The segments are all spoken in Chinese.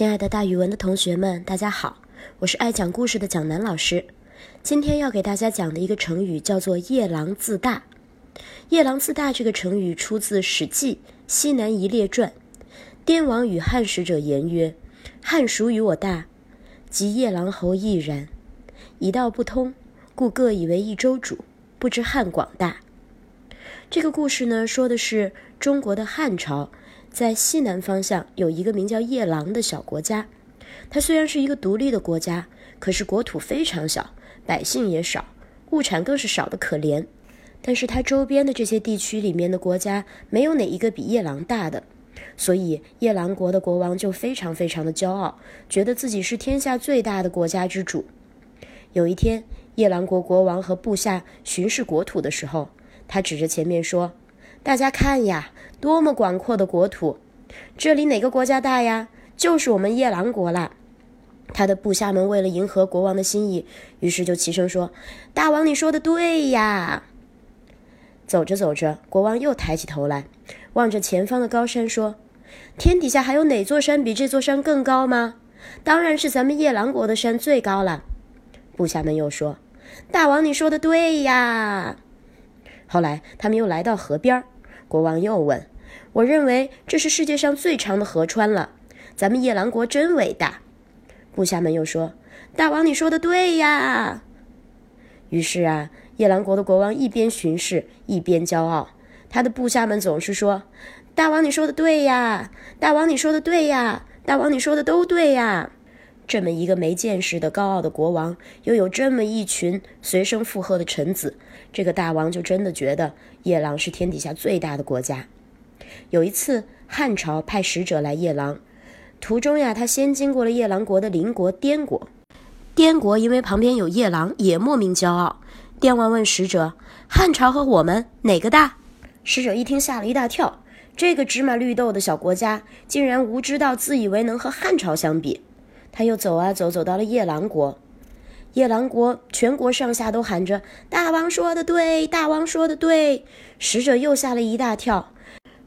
亲爱的大语文的同学们，大家好，我是爱讲故事的蒋楠老师。今天要给大家讲的一个成语叫做“夜郎自大”。夜郎自大这个成语出自《史记·西南夷列传》。滇王与汉使者言曰：“汉孰与我大，即夜郎侯亦然。以道不通，故各以为一州主，不知汉广大。”这个故事呢，说的是中国的汉朝在西南方向有一个名叫夜郎的小国家。它虽然是一个独立的国家，可是国土非常小，百姓也少，物产更是少得可怜。但是它周边的这些地区里面的国家，没有哪一个比夜郎大的，所以夜郎国的国王就非常非常的骄傲，觉得自己是天下最大的国家之主。有一天，夜郎国国王和部下巡视国土的时候，他指着前面说：“大家看呀，多么广阔的国土！这里哪个国家大呀？就是我们夜郎国啦。”他的部下们为了迎合国王的心意，于是就齐声说：“大王，你说的对呀！”走着走着，国王又抬起头来，望着前方的高山说：“天底下还有哪座山比这座山更高吗？当然是咱们夜郎国的山最高了。”部下们又说：“大王，你说的对呀！”后来，他们又来到河边。国王又问：“我认为这是世界上最长的河川了。咱们夜郎国真伟大。”部下们又说：“大王，你说的对呀！”于是啊，夜郎国的国王一边巡视，一边骄傲。他的部下们总是说：“大王，你说的对呀！大王，你说的对呀！大王，你说的都对呀！”这么一个没见识的高傲的国王，又有这么一群随声附和的臣子，这个大王就真的觉得夜郎是天底下最大的国家。有一次，汉朝派使者来夜郎，途中呀，他先经过了夜郎国的邻国滇国。滇国因为旁边有夜郎，也莫名骄傲。滇王问使者：“汉朝和我们哪个大？”使者一听，吓了一大跳。这个芝麻绿豆的小国家，竟然无知到自以为能和汉朝相比。他又走啊走，走到了夜郎国。夜郎国全国上下都喊着：“大王说的对，大王说的对。”使者又吓了一大跳。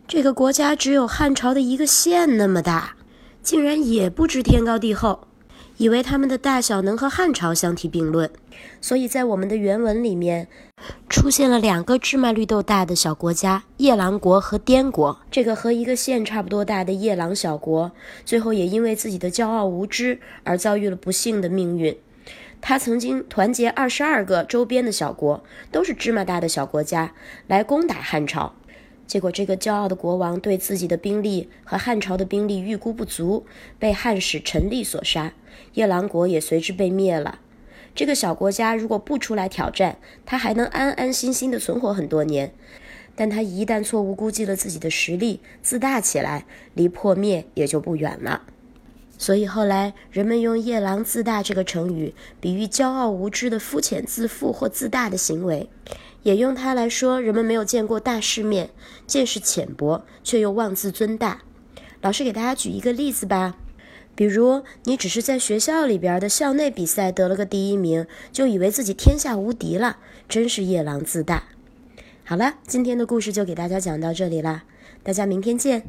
这个国家只有汉朝的一个县那么大，竟然也不知天高地厚，以为他们的大小能和汉朝相提并论。所以在我们的原文里面，出现了两个芝麻绿豆大的小国家——夜郎国和滇国。这个和一个县差不多大的夜郎小国，最后也因为自己的骄傲无知而遭遇了不幸的命运。他曾经团结二十二个周边的小国，都是芝麻大的小国家，来攻打汉朝。结果，这个骄傲的国王对自己的兵力和汉朝的兵力预估不足，被汉使陈立所杀，夜郎国也随之被灭了。这个小国家如果不出来挑战，他还能安安心心的存活很多年。但他一旦错误估计了自己的实力，自大起来，离破灭也就不远了。所以后来人们用“夜郎自大”这个成语，比喻骄傲无知的肤浅自负或自大的行为，也用它来说人们没有见过大世面，见识浅薄，却又妄自尊大。老师给大家举一个例子吧。比如，你只是在学校里边的校内比赛得了个第一名，就以为自己天下无敌了，真是夜郎自大。好了，今天的故事就给大家讲到这里啦，大家明天见。